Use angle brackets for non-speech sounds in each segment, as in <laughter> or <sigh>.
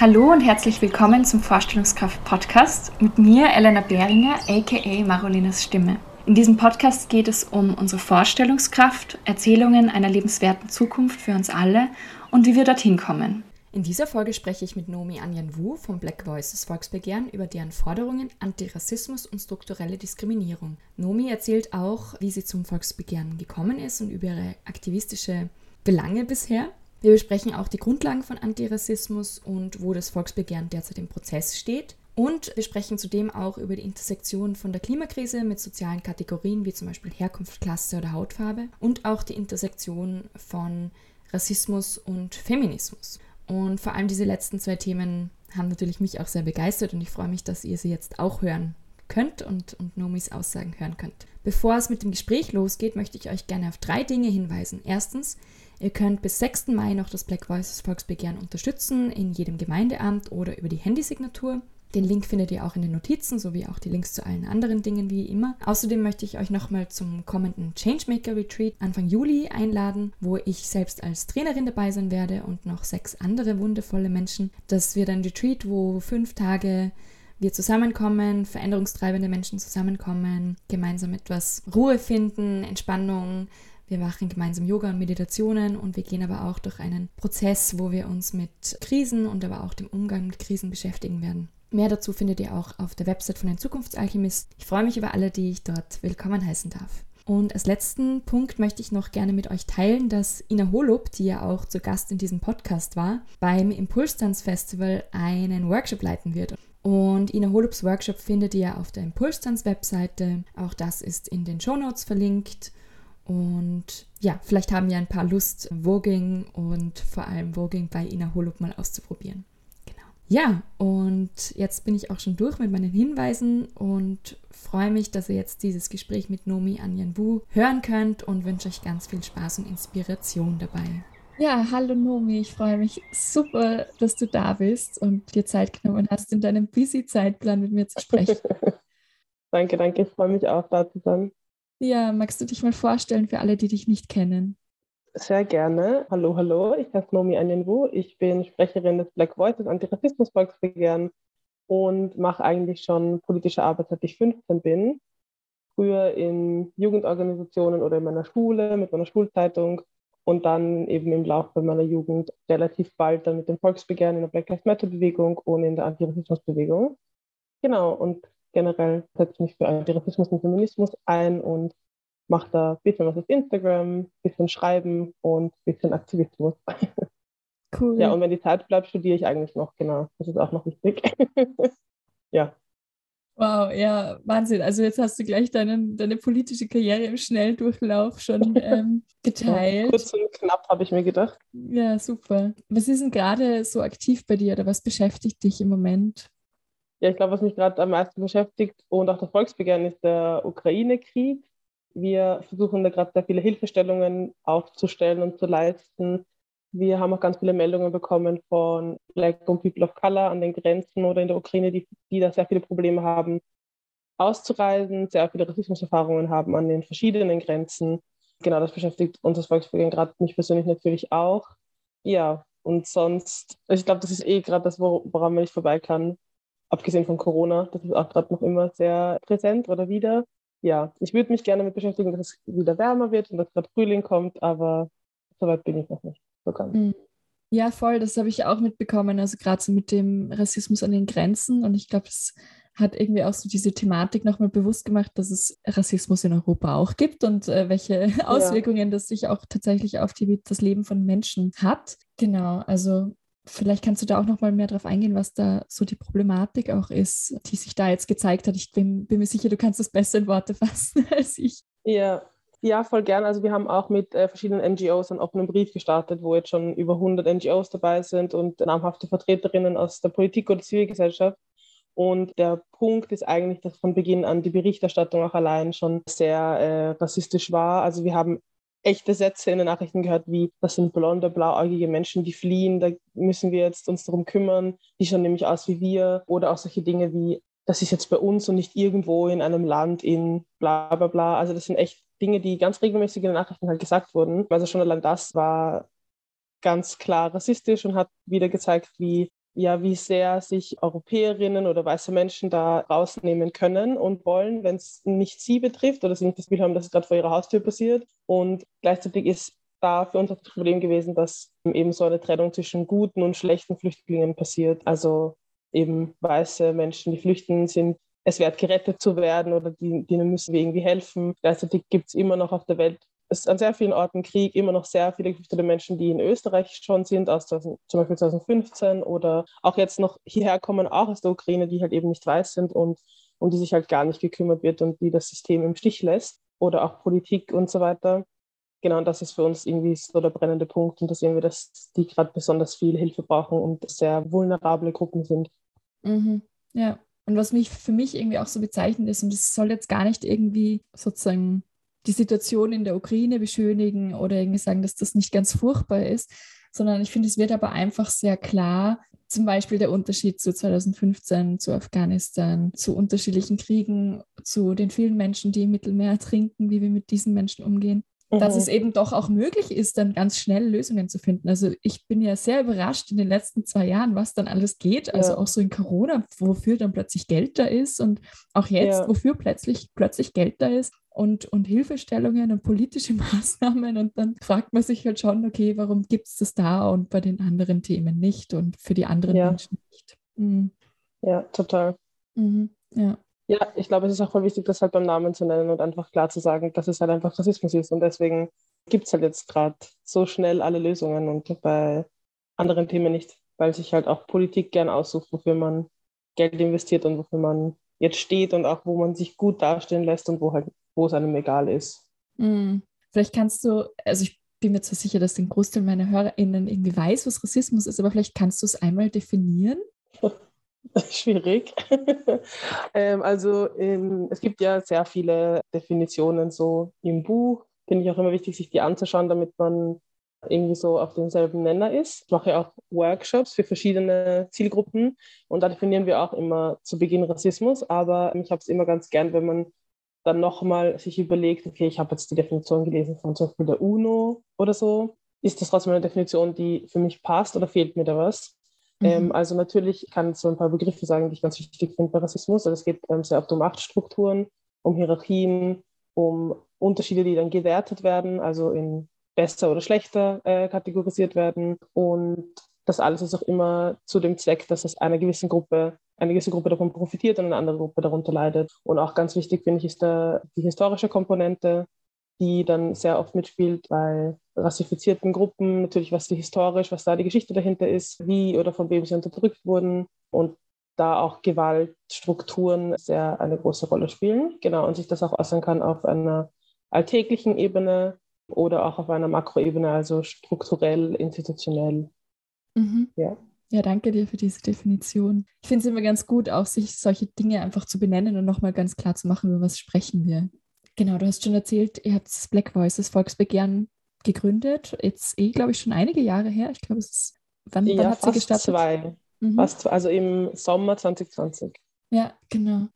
Hallo und herzlich willkommen zum Vorstellungskraft-Podcast mit mir, Elena Behringer, aka Marolinas Stimme. In diesem Podcast geht es um unsere Vorstellungskraft, Erzählungen einer lebenswerten Zukunft für uns alle und wie wir dorthin kommen. In dieser Folge spreche ich mit Nomi Anjan Wu vom Black Voices Volksbegehren über deren Forderungen Antirassismus und strukturelle Diskriminierung. Nomi erzählt auch, wie sie zum Volksbegehren gekommen ist und über ihre aktivistische Belange bisher. Wir besprechen auch die Grundlagen von Antirassismus und wo das Volksbegehren derzeit im Prozess steht. Und wir sprechen zudem auch über die Intersektion von der Klimakrise mit sozialen Kategorien wie zum Beispiel Herkunft, Klasse oder Hautfarbe und auch die Intersektion von Rassismus und Feminismus. Und vor allem diese letzten zwei Themen haben natürlich mich auch sehr begeistert und ich freue mich, dass ihr sie jetzt auch hören könnt und, und Nomis Aussagen hören könnt. Bevor es mit dem Gespräch losgeht, möchte ich euch gerne auf drei Dinge hinweisen. Erstens, Ihr könnt bis 6. Mai noch das Black Voices Volksbegehren unterstützen, in jedem Gemeindeamt oder über die Handysignatur. Den Link findet ihr auch in den Notizen, sowie auch die Links zu allen anderen Dingen wie immer. Außerdem möchte ich euch nochmal zum kommenden Changemaker Retreat Anfang Juli einladen, wo ich selbst als Trainerin dabei sein werde und noch sechs andere wundervolle Menschen. Das wird ein Retreat, wo fünf Tage wir zusammenkommen, veränderungstreibende Menschen zusammenkommen, gemeinsam etwas Ruhe finden, Entspannung, wir machen gemeinsam Yoga und Meditationen und wir gehen aber auch durch einen Prozess, wo wir uns mit Krisen und aber auch dem Umgang mit Krisen beschäftigen werden. Mehr dazu findet ihr auch auf der Website von den Zukunftsalchemist. Ich freue mich über alle, die ich dort willkommen heißen darf. Und als letzten Punkt möchte ich noch gerne mit euch teilen, dass Ina Holub, die ja auch zu Gast in diesem Podcast war, beim Impulstanz Festival einen Workshop leiten wird. Und Ina Holubs Workshop findet ihr auf der Impulstanz Webseite. Auch das ist in den Show Notes verlinkt. Und ja, vielleicht haben wir ein paar Lust, Voging und vor allem Voging bei Ina Holub mal auszuprobieren. Genau. Ja, und jetzt bin ich auch schon durch mit meinen Hinweisen und freue mich, dass ihr jetzt dieses Gespräch mit Nomi Anjan Wu hören könnt und wünsche euch ganz viel Spaß und Inspiration dabei. Ja, hallo Nomi, ich freue mich super, dass du da bist und dir Zeit genommen hast, in deinem busy Zeitplan mit mir zu sprechen. <laughs> danke, danke, ich freue mich auch, da zu sein. Ja, magst du dich mal vorstellen für alle, die dich nicht kennen? Sehr gerne. Hallo, hallo. Ich heiße Nomi Anyenwu. Ich bin Sprecherin des Black Voices Antirassismus-Volksbegehren und mache eigentlich schon politische Arbeit, seit ich 15 bin. Früher in Jugendorganisationen oder in meiner Schule, mit meiner Schulzeitung und dann eben im Laufe meiner Jugend relativ bald dann mit dem Volksbegehren in der Black Lives Matter Bewegung und in der Antirassismus-Bewegung. Genau, und generell setze ich mich für Antirassismus und Feminismus ein und mache da ein bisschen was auf Instagram, ein bisschen Schreiben und ein bisschen Aktivismus. <laughs> Cool. Ja, und wenn die Zeit bleibt, studiere ich eigentlich noch, genau. Das ist auch noch wichtig. <laughs> ja. Wow, ja, Wahnsinn. Also jetzt hast du gleich deinen, deine politische Karriere im Schnelldurchlauf schon <laughs> ähm, geteilt. Ja, kurz und knapp, habe ich mir gedacht. Ja, super. Was ist denn gerade so aktiv bei dir oder was beschäftigt dich im Moment? Ja, ich glaube, was mich gerade am meisten beschäftigt und auch das Volksbegehren ist der Ukraine-Krieg. Wir versuchen da gerade sehr viele Hilfestellungen aufzustellen und zu leisten. Wir haben auch ganz viele Meldungen bekommen von Black und People of Color an den Grenzen oder in der Ukraine, die, die da sehr viele Probleme haben, auszureisen, sehr viele Rassismuserfahrungen haben an den verschiedenen Grenzen. Genau, das beschäftigt uns das Volksbegehren gerade, mich persönlich natürlich auch. Ja, und sonst, ich glaube, das ist eh gerade das, woran man nicht vorbei kann abgesehen von Corona, das ist auch gerade noch immer sehr präsent oder wieder. Ja, ich würde mich gerne damit beschäftigen, dass es wieder wärmer wird und dass gerade Frühling kommt, aber soweit bin ich noch nicht so ganz. Mhm. Ja, voll, das habe ich auch mitbekommen, also gerade so mit dem Rassismus an den Grenzen und ich glaube, es hat irgendwie auch so diese Thematik nochmal bewusst gemacht, dass es Rassismus in Europa auch gibt und äh, welche Auswirkungen ja. das sich auch tatsächlich auf die, das Leben von Menschen hat. Genau, also Vielleicht kannst du da auch noch mal mehr darauf eingehen, was da so die Problematik auch ist, die sich da jetzt gezeigt hat. Ich bin, bin mir sicher, du kannst das besser in Worte fassen <laughs> als ich. Ja, ja, voll gern. Also wir haben auch mit äh, verschiedenen NGOs einen offenen Brief gestartet, wo jetzt schon über 100 NGOs dabei sind und namhafte Vertreterinnen aus der Politik oder Zivilgesellschaft. Und der Punkt ist eigentlich, dass von Beginn an die Berichterstattung auch allein schon sehr äh, rassistisch war. Also wir haben echte Sätze in den Nachrichten gehört, wie das sind blonde, blauäugige Menschen, die fliehen, da müssen wir jetzt uns darum kümmern, die schauen nämlich aus wie wir. Oder auch solche Dinge wie, das ist jetzt bei uns und nicht irgendwo in einem Land in bla bla bla. Also das sind echt Dinge, die ganz regelmäßig in den Nachrichten halt gesagt wurden. Also schon allein das war ganz klar rassistisch und hat wieder gezeigt, wie ja, wie sehr sich Europäerinnen oder weiße Menschen da rausnehmen können und wollen, wenn es nicht sie betrifft oder sie nicht das Gefühl haben, dass es gerade vor ihrer Haustür passiert. Und gleichzeitig ist da für uns das Problem gewesen, dass eben so eine Trennung zwischen guten und schlechten Flüchtlingen passiert. Also eben weiße Menschen, die flüchten, sind es wert, gerettet zu werden oder die, denen müssen wir irgendwie helfen. Gleichzeitig gibt es immer noch auf der Welt es ist an sehr vielen Orten Krieg, immer noch sehr viele geflüchtete Menschen, die in Österreich schon sind, aus 2000, zum Beispiel 2015 oder auch jetzt noch hierher kommen, auch aus der Ukraine, die halt eben nicht weiß sind und um die sich halt gar nicht gekümmert wird und die das System im Stich lässt oder auch Politik und so weiter. Genau, und das ist für uns irgendwie so der brennende Punkt und da sehen wir, dass die gerade besonders viel Hilfe brauchen und sehr vulnerable Gruppen sind. Mhm. Ja, und was mich für mich irgendwie auch so bezeichnet ist, und das soll jetzt gar nicht irgendwie sozusagen die Situation in der Ukraine beschönigen oder irgendwie sagen, dass das nicht ganz furchtbar ist, sondern ich finde, es wird aber einfach sehr klar, zum Beispiel der Unterschied zu 2015, zu Afghanistan, zu unterschiedlichen Kriegen, zu den vielen Menschen, die im Mittelmeer trinken, wie wir mit diesen Menschen umgehen dass es mhm. eben doch auch möglich ist, dann ganz schnell Lösungen zu finden. Also ich bin ja sehr überrascht in den letzten zwei Jahren, was dann alles geht. Also ja. auch so in Corona, wofür dann plötzlich Geld da ist und auch jetzt, ja. wofür plötzlich, plötzlich Geld da ist und, und Hilfestellungen und politische <laughs> Maßnahmen. Und dann fragt man sich halt schon, okay, warum gibt es das da und bei den anderen Themen nicht und für die anderen ja. Menschen nicht. Mhm. Ja, total. Mhm. Ja. Ja, ich glaube, es ist auch voll wichtig, das halt beim Namen zu nennen und einfach klar zu sagen, dass es halt einfach Rassismus ist. Und deswegen gibt es halt jetzt gerade so schnell alle Lösungen und bei anderen Themen nicht, weil sich halt auch Politik gern aussucht, wofür man Geld investiert und wofür man jetzt steht und auch wo man sich gut dastehen lässt und wo halt, wo es einem egal ist. Mhm. Vielleicht kannst du, also ich bin mir zwar sicher, dass den Großteil meiner HörerInnen irgendwie weiß, was Rassismus ist, aber vielleicht kannst du es einmal definieren. <laughs> <laughs> Schwierig. <laughs> ähm, also in, es gibt ja sehr viele Definitionen so im Buch. Finde ich auch immer wichtig, sich die anzuschauen, damit man irgendwie so auf demselben Nenner ist. Ich mache ja auch Workshops für verschiedene Zielgruppen und da definieren wir auch immer zu Beginn Rassismus, aber ich habe es immer ganz gern, wenn man dann nochmal sich überlegt, okay, ich habe jetzt die Definition gelesen von zum Beispiel der UNO oder so. Ist das trotzdem eine Definition, die für mich passt oder fehlt mir da was? Ähm, mhm. also natürlich kann ich so ein paar Begriffe sagen, die ich ganz wichtig finde bei Rassismus. Also es geht ähm, sehr oft um Machtstrukturen, um Hierarchien, um Unterschiede, die dann gewertet werden, also in besser oder schlechter äh, kategorisiert werden. Und das alles ist auch immer zu dem Zweck, dass es einer gewissen Gruppe, eine gewisse Gruppe davon profitiert und eine andere Gruppe darunter leidet. Und auch ganz wichtig finde ich ist da die historische Komponente, die dann sehr oft mitspielt bei rassifizierten Gruppen, natürlich was die historisch, was da die Geschichte dahinter ist, wie oder von wem sie unterdrückt wurden und da auch Gewaltstrukturen sehr eine große Rolle spielen. Genau, und sich das auch äußern kann auf einer alltäglichen Ebene oder auch auf einer Makroebene, also strukturell, institutionell. Mhm. Ja. Ja, danke dir für diese Definition. Ich finde es immer ganz gut, auch sich solche Dinge einfach zu benennen und nochmal ganz klar zu machen, über was sprechen wir. Genau, du hast schon erzählt, ihr habt das Black Voices Volksbegehren gegründet. Jetzt eh, glaube ich, schon einige Jahre her. Ich glaube, es ist, wann, ja, wann hat sie gestartet? Zwei. Mhm. Fast, also im Sommer 2020. Ja, genau.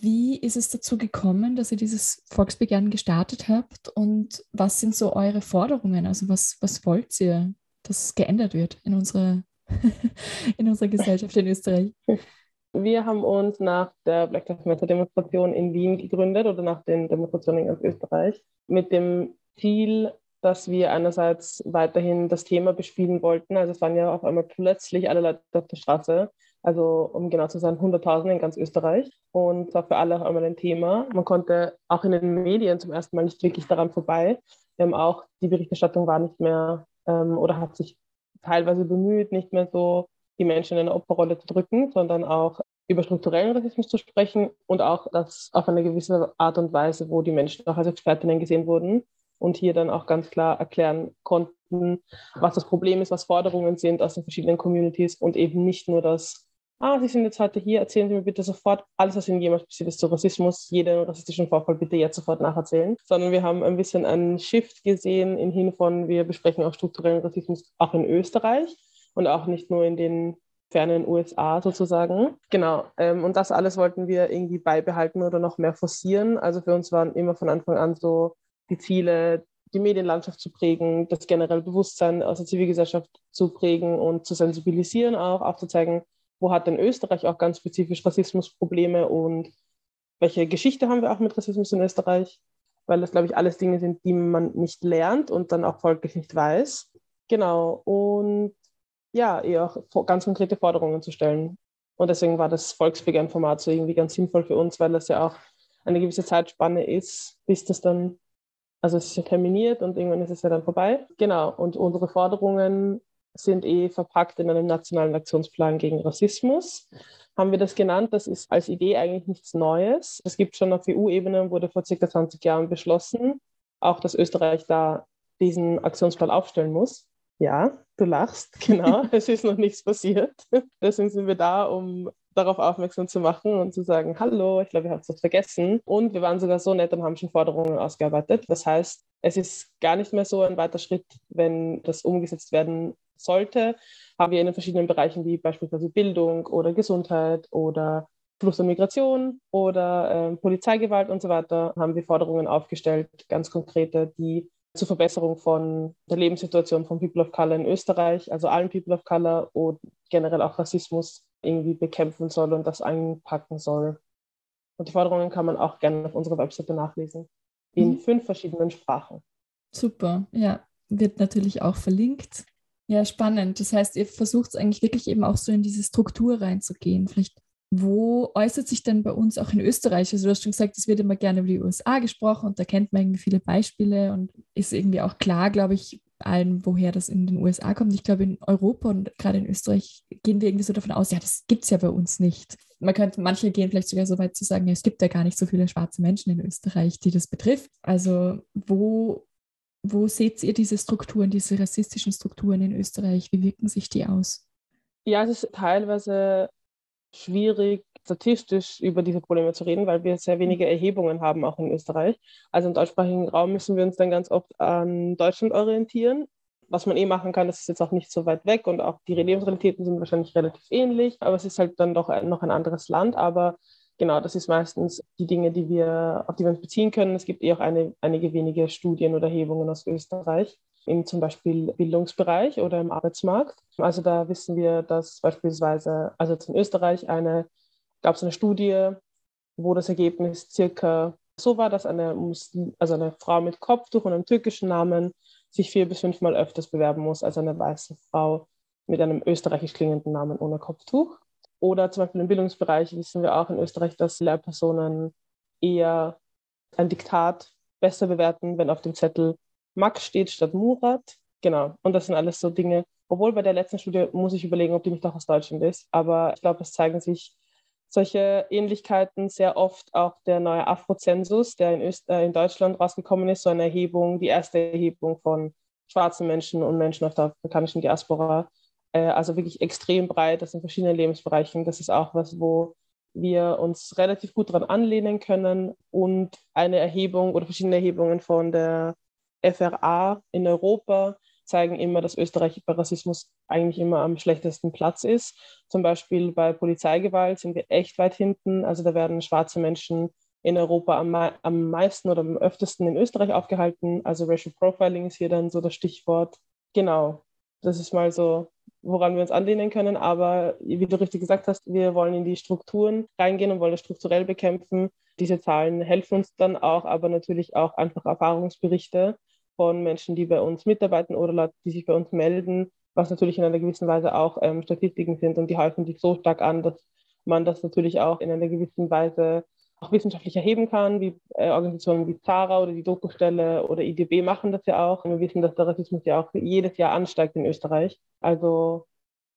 Wie ist es dazu gekommen, dass ihr dieses Volksbegehren gestartet habt und was sind so eure Forderungen? Also was, was wollt ihr, dass geändert wird in unserer, <laughs> in unserer Gesellschaft in Österreich? <laughs> Wir haben uns nach der Black Lives Matter Demonstration in Wien gegründet oder nach den Demonstrationen in ganz Österreich mit dem Ziel, dass wir einerseits weiterhin das Thema bespielen wollten. Also es waren ja auf einmal plötzlich alle Leute auf der Straße, also um genau zu sein 100.000 in ganz Österreich und war für alle auf einmal ein Thema. Man konnte auch in den Medien zum ersten Mal nicht wirklich daran vorbei. Wir haben auch die Berichterstattung war nicht mehr ähm, oder hat sich teilweise bemüht, nicht mehr so die Menschen in eine Opferrolle zu drücken, sondern auch über strukturellen Rassismus zu sprechen und auch das auf eine gewisse Art und Weise, wo die Menschen auch als Expertinnen gesehen wurden und hier dann auch ganz klar erklären konnten, was das Problem ist, was Forderungen sind aus den verschiedenen Communities und eben nicht nur das, ah, Sie sind jetzt heute hier, erzählen Sie mir bitte sofort alles, was Ihnen jemals passiert ist zu Rassismus, jeden rassistischen Vorfall bitte jetzt sofort nacherzählen, sondern wir haben ein bisschen einen Shift gesehen im Hin von, wir besprechen auch strukturellen Rassismus auch in Österreich und auch nicht nur in den fernen USA sozusagen. Genau. Ähm, und das alles wollten wir irgendwie beibehalten oder noch mehr forcieren. Also für uns waren immer von Anfang an so die Ziele, die Medienlandschaft zu prägen, das generelle Bewusstsein aus der Zivilgesellschaft zu prägen und zu sensibilisieren auch, aufzuzeigen, wo hat denn Österreich auch ganz spezifisch Rassismusprobleme und welche Geschichte haben wir auch mit Rassismus in Österreich, weil das, glaube ich, alles Dinge sind, die man nicht lernt und dann auch folglich nicht weiß. Genau, und ja, eher auch ganz konkrete Forderungen zu stellen. Und deswegen war das Volksbegehren-Format so irgendwie ganz sinnvoll für uns, weil das ja auch eine gewisse Zeitspanne ist, bis das dann, also es ist ja terminiert und irgendwann ist es ja dann vorbei. Genau, und unsere Forderungen sind eh verpackt in einem nationalen Aktionsplan gegen Rassismus. Haben wir das genannt? Das ist als Idee eigentlich nichts Neues. Es gibt schon auf EU-Ebene, wurde vor circa 20 Jahren beschlossen, auch dass Österreich da diesen Aktionsplan aufstellen muss. Ja, du lachst, <laughs> genau. es ist noch nichts passiert. <laughs> Deswegen sind wir da, um darauf aufmerksam zu machen und zu sagen, hallo, ich glaube, ihr habt es vergessen. Und wir waren sogar so nett und haben schon Forderungen ausgearbeitet. Das heißt, es ist gar nicht mehr so ein weiter Schritt, wenn das umgesetzt werden sollte, haben wir in den verschiedenen Bereichen wie beispielsweise Bildung oder Gesundheit oder Fluss und Migration oder äh, Polizeigewalt und so weiter, haben wir Forderungen aufgestellt, ganz konkrete, die zur Verbesserung von der Lebenssituation von People of Color in Österreich, also allen People of Color und generell auch Rassismus irgendwie bekämpfen soll und das einpacken soll. Und die Forderungen kann man auch gerne auf unserer Webseite nachlesen, in mhm. fünf verschiedenen Sprachen. Super, ja, wird natürlich auch verlinkt. Ja, spannend. Das heißt, ihr versucht es eigentlich wirklich eben auch so in diese Struktur reinzugehen. Vielleicht wo äußert sich denn bei uns auch in Österreich? Also du hast schon gesagt, es wird immer gerne über die USA gesprochen und da kennt man irgendwie viele Beispiele und ist irgendwie auch klar, glaube ich, allen, woher das in den USA kommt. Ich glaube, in Europa und gerade in Österreich gehen wir irgendwie so davon aus, ja, das gibt es ja bei uns nicht. Man könnte, manche gehen vielleicht sogar so weit zu sagen, ja, es gibt ja gar nicht so viele schwarze Menschen in Österreich, die das betrifft. Also wo, wo seht ihr diese Strukturen, diese rassistischen Strukturen in Österreich? Wie wirken sich die aus? Ja, es ist teilweise schwierig, statistisch über diese Probleme zu reden, weil wir sehr wenige Erhebungen haben, auch in Österreich. Also im deutschsprachigen Raum müssen wir uns dann ganz oft an Deutschland orientieren. Was man eh machen kann, das ist jetzt auch nicht so weit weg und auch die Lebensrealitäten sind wahrscheinlich relativ ähnlich, aber es ist halt dann doch noch ein anderes Land. Aber genau, das ist meistens die Dinge, die wir, auf die wir uns beziehen können. Es gibt eh auch eine, einige wenige Studien oder Erhebungen aus Österreich im zum Beispiel Bildungsbereich oder im Arbeitsmarkt. Also da wissen wir, dass beispielsweise, also jetzt in Österreich eine, gab es eine Studie, wo das Ergebnis circa so war, dass eine, also eine Frau mit Kopftuch und einem türkischen Namen sich vier bis fünfmal öfters bewerben muss als eine weiße Frau mit einem österreichisch klingenden Namen ohne Kopftuch. Oder zum Beispiel im Bildungsbereich wissen wir auch in Österreich, dass Lehrpersonen eher ein Diktat besser bewerten, wenn auf dem Zettel Max steht statt Murat. Genau. Und das sind alles so Dinge. Obwohl bei der letzten Studie muss ich überlegen, ob die nicht auch aus Deutschland ist. Aber ich glaube, es zeigen sich solche Ähnlichkeiten sehr oft auch der neue Afrozensus, der in, Öst äh, in Deutschland rausgekommen ist, so eine Erhebung, die erste Erhebung von schwarzen Menschen und Menschen auf der afrikanischen Diaspora. Äh, also wirklich extrem breit, das in verschiedenen Lebensbereichen. Das ist auch was, wo wir uns relativ gut daran anlehnen können und eine Erhebung oder verschiedene Erhebungen von der FRA in Europa zeigen immer, dass Österreich bei Rassismus eigentlich immer am schlechtesten Platz ist. Zum Beispiel bei Polizeigewalt sind wir echt weit hinten. Also da werden schwarze Menschen in Europa am, am meisten oder am öftesten in Österreich aufgehalten. Also Racial Profiling ist hier dann so das Stichwort. Genau, das ist mal so, woran wir uns anlehnen können. Aber wie du richtig gesagt hast, wir wollen in die Strukturen reingehen und wollen das strukturell bekämpfen. Diese Zahlen helfen uns dann auch, aber natürlich auch einfach Erfahrungsberichte von Menschen, die bei uns mitarbeiten oder Leute, die sich bei uns melden, was natürlich in einer gewissen Weise auch ähm, Statistiken sind und die häufen sich so stark an, dass man das natürlich auch in einer gewissen Weise auch wissenschaftlich erheben kann, wie äh, Organisationen wie Zara oder die Dokustelle oder IDB machen das ja auch. Und wir wissen, dass der Rassismus ja auch jedes Jahr ansteigt in Österreich. Also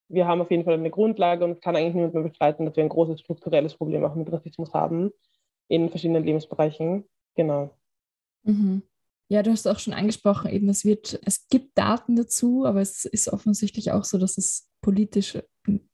wir haben auf jeden Fall eine Grundlage und es kann eigentlich niemand mehr bestreiten, dass wir ein großes strukturelles Problem auch mit Rassismus haben in verschiedenen Lebensbereichen. Genau. Mhm. Ja, du hast auch schon angesprochen, eben es wird, es gibt Daten dazu, aber es ist offensichtlich auch so, dass es politisch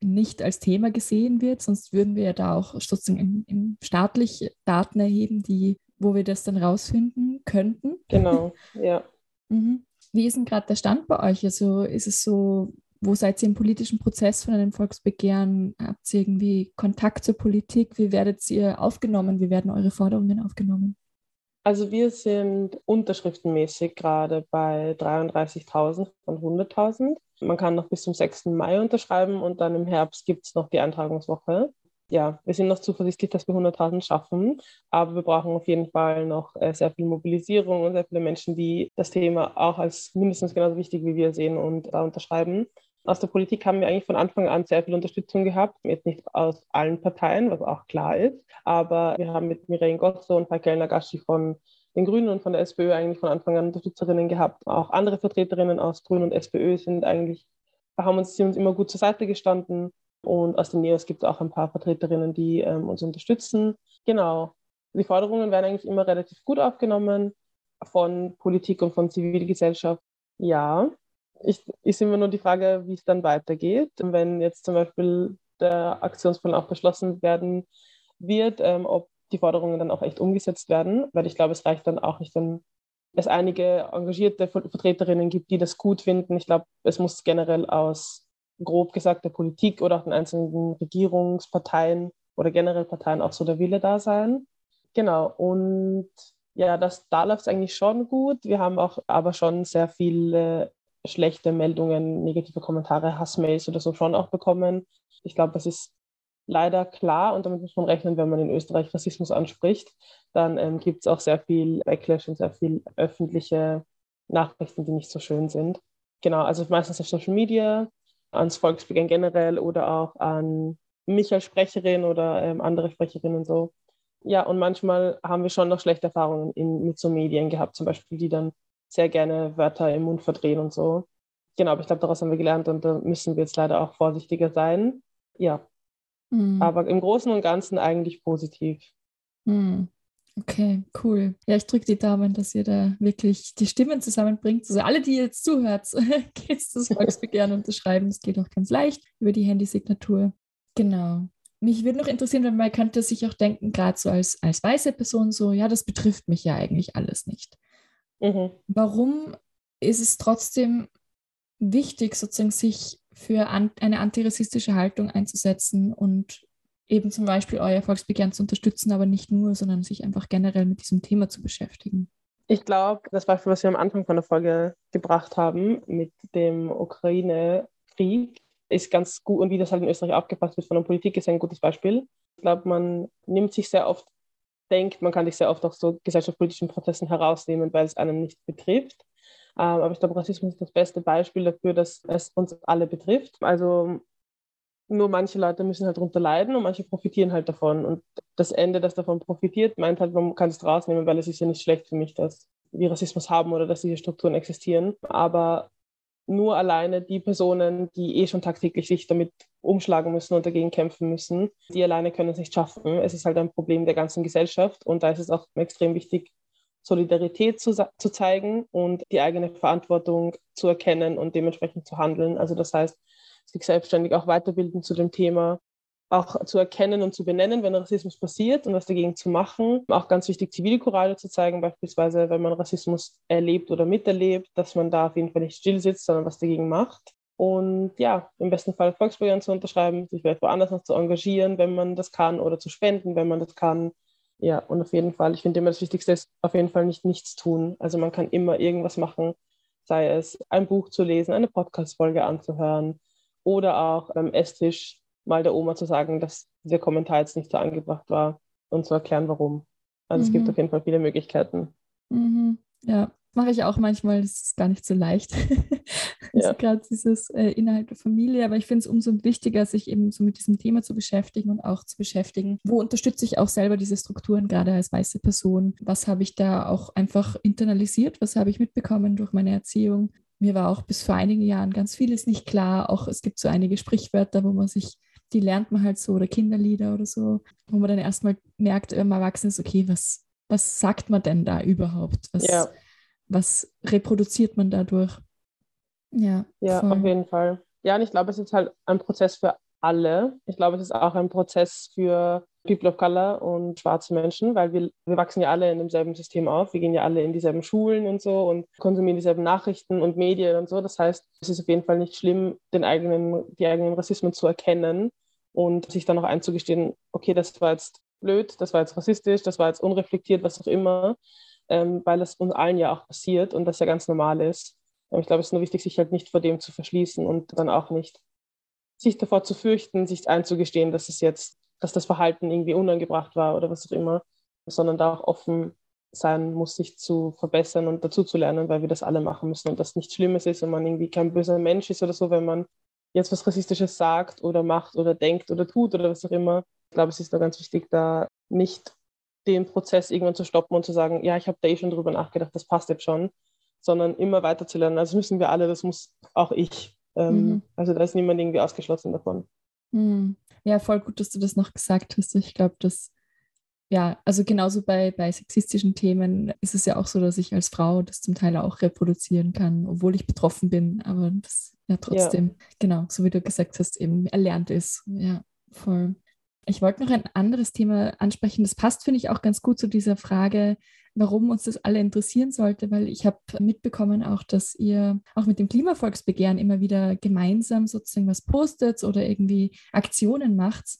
nicht als Thema gesehen wird, sonst würden wir ja da auch sozusagen im, staatlich Daten erheben, die, wo wir das dann rausfinden könnten. Genau, <laughs> ja. mhm. Wie ist denn gerade der Stand bei euch? Also ist es so, wo seid ihr im politischen Prozess von einem Volksbegehren? Habt ihr irgendwie Kontakt zur Politik? Wie werdet ihr aufgenommen? Wie werden eure Forderungen aufgenommen? Also wir sind unterschriftenmäßig gerade bei 33.000 von 100.000. Man kann noch bis zum 6. Mai unterschreiben und dann im Herbst gibt es noch die Eintragungswoche. Ja, wir sind noch zuversichtlich, dass wir 100.000 schaffen, aber wir brauchen auf jeden Fall noch äh, sehr viel Mobilisierung und sehr viele Menschen, die das Thema auch als mindestens genauso wichtig wie wir sehen und da unterschreiben. Aus der Politik haben wir eigentlich von Anfang an sehr viel Unterstützung gehabt, jetzt nicht aus allen Parteien, was auch klar ist, aber wir haben mit Mireille Gotzo und Pakel Nagashi von den Grünen und von der SPÖ eigentlich von Anfang an Unterstützerinnen gehabt. Auch andere Vertreterinnen aus Grünen und SPÖ sind eigentlich, haben uns, sind uns immer gut zur Seite gestanden. Und aus den NEOS gibt es auch ein paar Vertreterinnen, die ähm, uns unterstützen. Genau. Die Forderungen werden eigentlich immer relativ gut aufgenommen von Politik und von Zivilgesellschaft. Ja, ich, ist immer nur die Frage, wie es dann weitergeht. Wenn jetzt zum Beispiel der Aktionsplan auch beschlossen werden wird, ähm, ob die Forderungen dann auch echt umgesetzt werden, weil ich glaube, es reicht dann auch nicht, wenn es einige engagierte Vertreterinnen gibt, die das gut finden. Ich glaube, es muss generell aus grob gesagt der Politik oder auch den einzelnen Regierungsparteien oder generell Parteien auch so der Wille da sein. Genau, und ja, das, da läuft es eigentlich schon gut. Wir haben auch aber schon sehr viele schlechte Meldungen, negative Kommentare, Hassmails oder so schon auch bekommen. Ich glaube, das ist leider klar und damit muss man rechnen, wenn man in Österreich Rassismus anspricht, dann ähm, gibt es auch sehr viel Backlash und sehr viel öffentliche Nachrichten, die nicht so schön sind. Genau, also meistens auf Social Media, ans Volksbegehren generell oder auch an mich als Sprecherin oder ähm, andere Sprecherinnen so. Ja, und manchmal haben wir schon noch schlechte Erfahrungen in, mit so Medien gehabt, zum Beispiel, die dann sehr gerne Wörter im Mund verdrehen und so. Genau, aber ich glaube, daraus haben wir gelernt und da müssen wir jetzt leider auch vorsichtiger sein. Ja. Mhm. Aber im Großen und Ganzen eigentlich positiv. Mhm. Okay, cool. Ja, ich drücke die Daumen, dass ihr da wirklich die Stimmen zusammenbringt. Also alle, die jetzt zuhört, <laughs> geht das Volksbegehren unterschreiben. Das geht auch ganz leicht über die Handysignatur. Genau. Mich würde noch interessieren, weil man könnte sich auch denken, gerade so als, als weiße Person, so, ja, das betrifft mich ja eigentlich alles nicht. Mhm. Warum ist es trotzdem wichtig, sozusagen sich für an, eine antirassistische Haltung einzusetzen und eben zum Beispiel euer Volksbegehren zu unterstützen, aber nicht nur, sondern sich einfach generell mit diesem Thema zu beschäftigen? Ich glaube, das Beispiel, was wir am Anfang von der Folge gebracht haben mit dem Ukraine-Krieg, ist ganz gut und wie das halt in Österreich aufgepasst wird von der Politik, ist ein gutes Beispiel. Ich glaube, man nimmt sich sehr oft denkt, man kann sich sehr oft auch so gesellschaftspolitischen Prozessen herausnehmen, weil es einen nicht betrifft. Ähm, aber ich glaube, Rassismus ist das beste Beispiel dafür, dass es uns alle betrifft. Also nur manche Leute müssen halt darunter leiden und manche profitieren halt davon. Und das Ende, das davon profitiert, meint halt, man kann es rausnehmen, weil es ist ja nicht schlecht für mich, dass wir Rassismus haben oder dass diese Strukturen existieren. Aber nur alleine die Personen, die eh schon tagtäglich sich damit umschlagen müssen und dagegen kämpfen müssen, die alleine können es nicht schaffen. Es ist halt ein Problem der ganzen Gesellschaft und da ist es auch extrem wichtig, Solidarität zu, zu zeigen und die eigene Verantwortung zu erkennen und dementsprechend zu handeln. Also das heißt, sich selbstständig auch weiterbilden zu dem Thema, auch zu erkennen und zu benennen, wenn Rassismus passiert und was dagegen zu machen. Auch ganz wichtig, Zivilcourage zu zeigen, beispielsweise, wenn man Rassismus erlebt oder miterlebt, dass man da auf jeden Fall nicht still sitzt, sondern was dagegen macht. Und ja, im besten Fall Volksbegehren zu unterschreiben, sich vielleicht woanders noch zu engagieren, wenn man das kann, oder zu spenden, wenn man das kann. Ja, und auf jeden Fall, ich finde immer das Wichtigste ist auf jeden Fall nicht nichts tun. Also man kann immer irgendwas machen, sei es ein Buch zu lesen, eine Podcast-Folge anzuhören oder auch beim Esstisch mal der Oma zu sagen, dass dieser Kommentar jetzt nicht so angebracht war und zu erklären, warum. Also mhm. es gibt mhm. auf jeden Fall viele Möglichkeiten. Mhm. Ja, mache ich auch manchmal. Das ist gar nicht so leicht. <laughs> ja. Gerade dieses äh, innerhalb der Familie. Aber ich finde es umso wichtiger, sich eben so mit diesem Thema zu beschäftigen und auch zu beschäftigen, wo unterstütze ich auch selber diese Strukturen, gerade als weiße Person. Was habe ich da auch einfach internalisiert? Was habe ich mitbekommen durch meine Erziehung? Mir war auch bis vor einigen Jahren ganz vieles nicht klar. Auch es gibt so einige Sprichwörter, wo man sich die lernt man halt so oder Kinderlieder oder so, wo man dann erstmal merkt, wenn man erwachsen ist, okay, was, was sagt man denn da überhaupt? Was, ja. was reproduziert man dadurch? Ja, ja auf jeden Fall. Ja, und ich glaube, es ist halt ein Prozess für alle. Ich glaube, es ist auch ein Prozess für People of Color und schwarze Menschen, weil wir, wir wachsen ja alle in demselben System auf. Wir gehen ja alle in dieselben Schulen und so und konsumieren dieselben Nachrichten und Medien und so. Das heißt, es ist auf jeden Fall nicht schlimm, den eigenen, die eigenen Rassismen zu erkennen und sich dann auch einzugestehen, okay, das war jetzt blöd, das war jetzt rassistisch, das war jetzt unreflektiert, was auch immer. ähm, weil es uns allen ja auch passiert und das ja ganz normal ist. Ich glaube, es ist nur wichtig, sich halt nicht vor dem zu verschließen und dann auch nicht sich davor zu fürchten, sich einzugestehen, dass es jetzt, dass das Verhalten irgendwie unangebracht war oder was auch immer, sondern da auch offen sein muss, sich zu verbessern und dazu zu lernen, weil wir das alle machen müssen und das nichts Schlimmes ist und man irgendwie kein böser Mensch ist oder so, wenn man jetzt was Rassistisches sagt oder macht oder denkt oder tut oder was auch immer. Ich glaube, es ist da ganz wichtig, da nicht den Prozess irgendwann zu stoppen und zu sagen, ja, ich habe da eh schon drüber nachgedacht, das passt jetzt schon, sondern immer weiter zu lernen. Also müssen wir alle, das muss auch ich. Ähm, mhm. Also da ist niemand irgendwie ausgeschlossen davon. Mhm. Ja, voll gut, dass du das noch gesagt hast. Ich glaube, dass, ja, also genauso bei, bei sexistischen Themen ist es ja auch so, dass ich als Frau das zum Teil auch reproduzieren kann, obwohl ich betroffen bin, aber das ja trotzdem, ja. genau, so wie du gesagt hast, eben erlernt ist. Ja, voll. Ich wollte noch ein anderes Thema ansprechen. Das passt, finde ich, auch ganz gut zu dieser Frage, warum uns das alle interessieren sollte, weil ich habe mitbekommen auch, dass ihr auch mit dem Klimavolksbegehren immer wieder gemeinsam sozusagen was postet oder irgendwie Aktionen macht.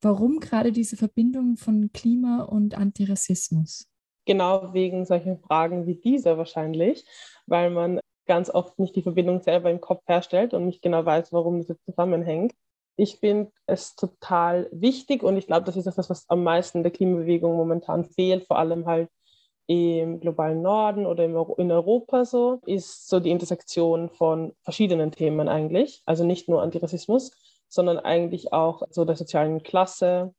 Warum gerade diese Verbindung von Klima und Antirassismus? Genau wegen solchen Fragen wie dieser wahrscheinlich, weil man ganz oft nicht die Verbindung selber im Kopf herstellt und nicht genau weiß, warum das zusammenhängt ich finde es total wichtig und ich glaube, das ist das, was am meisten der Klimabewegung momentan fehlt, vor allem halt im globalen Norden oder in Europa so, ist so die Intersektion von verschiedenen Themen eigentlich. Also nicht nur Antirassismus, sondern eigentlich auch so der sozialen Klasse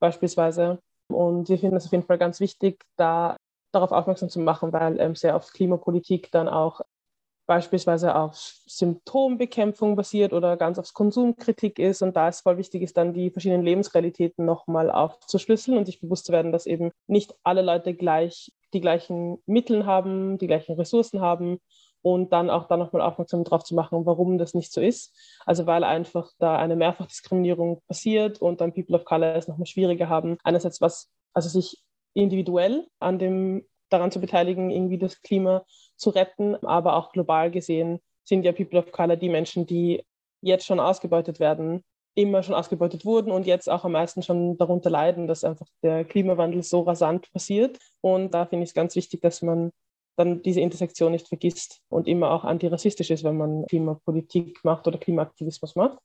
beispielsweise. Und wir finden es auf jeden Fall ganz wichtig, da darauf aufmerksam zu machen, weil ähm, sehr oft Klimapolitik dann auch beispielsweise auf Symptombekämpfung basiert oder ganz aufs Konsumkritik ist. Und da es voll wichtig ist, dann die verschiedenen Lebensrealitäten nochmal aufzuschlüsseln und sich bewusst zu werden, dass eben nicht alle Leute gleich die gleichen Mittel haben, die gleichen Ressourcen haben und dann auch da nochmal aufmerksam darauf zu machen, warum das nicht so ist. Also weil einfach da eine Mehrfachdiskriminierung passiert und dann People of Color es nochmal schwieriger haben. Einerseits was, also sich individuell an dem daran zu beteiligen, irgendwie das Klima zu retten. Aber auch global gesehen sind ja People of Color die Menschen, die jetzt schon ausgebeutet werden, immer schon ausgebeutet wurden und jetzt auch am meisten schon darunter leiden, dass einfach der Klimawandel so rasant passiert. Und da finde ich es ganz wichtig, dass man dann diese Intersektion nicht vergisst und immer auch antirassistisch ist, wenn man Klimapolitik macht oder Klimaaktivismus macht.